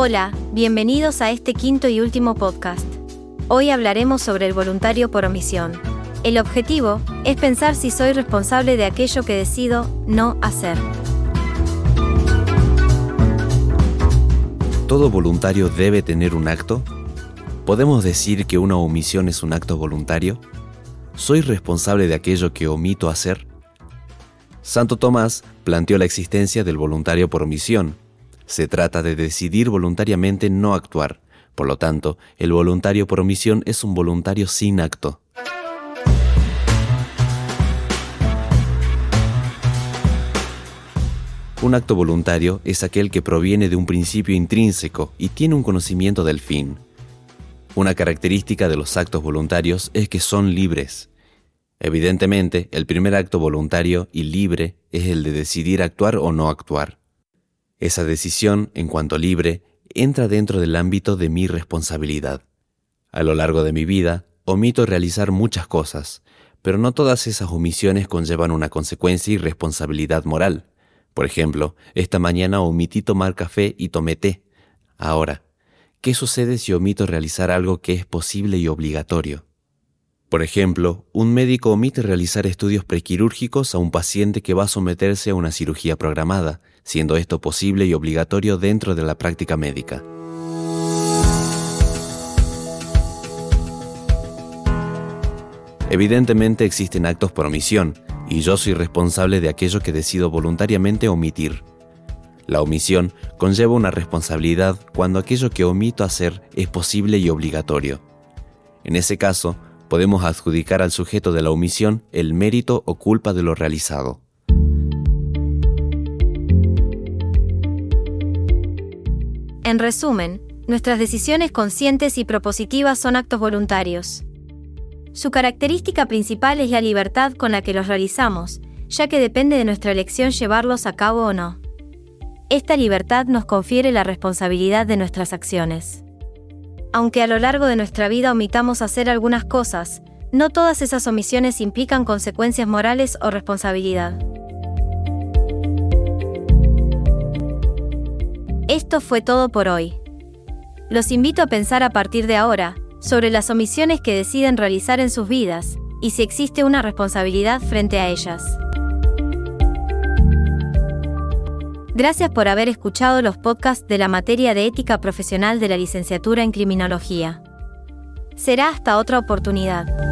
Hola, bienvenidos a este quinto y último podcast. Hoy hablaremos sobre el voluntario por omisión. El objetivo es pensar si soy responsable de aquello que decido no hacer. ¿Todo voluntario debe tener un acto? ¿Podemos decir que una omisión es un acto voluntario? ¿Soy responsable de aquello que omito hacer? Santo Tomás planteó la existencia del voluntario por omisión. Se trata de decidir voluntariamente no actuar. Por lo tanto, el voluntario por omisión es un voluntario sin acto. Un acto voluntario es aquel que proviene de un principio intrínseco y tiene un conocimiento del fin. Una característica de los actos voluntarios es que son libres. Evidentemente, el primer acto voluntario y libre es el de decidir actuar o no actuar. Esa decisión, en cuanto libre, entra dentro del ámbito de mi responsabilidad. A lo largo de mi vida, omito realizar muchas cosas, pero no todas esas omisiones conllevan una consecuencia y responsabilidad moral. Por ejemplo, esta mañana omití tomar café y tomé té. Ahora, ¿qué sucede si omito realizar algo que es posible y obligatorio? Por ejemplo, un médico omite realizar estudios prequirúrgicos a un paciente que va a someterse a una cirugía programada, siendo esto posible y obligatorio dentro de la práctica médica. Evidentemente existen actos por omisión, y yo soy responsable de aquello que decido voluntariamente omitir. La omisión conlleva una responsabilidad cuando aquello que omito hacer es posible y obligatorio. En ese caso, podemos adjudicar al sujeto de la omisión el mérito o culpa de lo realizado. En resumen, nuestras decisiones conscientes y propositivas son actos voluntarios. Su característica principal es la libertad con la que los realizamos, ya que depende de nuestra elección llevarlos a cabo o no. Esta libertad nos confiere la responsabilidad de nuestras acciones. Aunque a lo largo de nuestra vida omitamos hacer algunas cosas, no todas esas omisiones implican consecuencias morales o responsabilidad. Esto fue todo por hoy. Los invito a pensar a partir de ahora, sobre las omisiones que deciden realizar en sus vidas y si existe una responsabilidad frente a ellas. Gracias por haber escuchado los podcasts de la materia de ética profesional de la licenciatura en criminología. Será hasta otra oportunidad.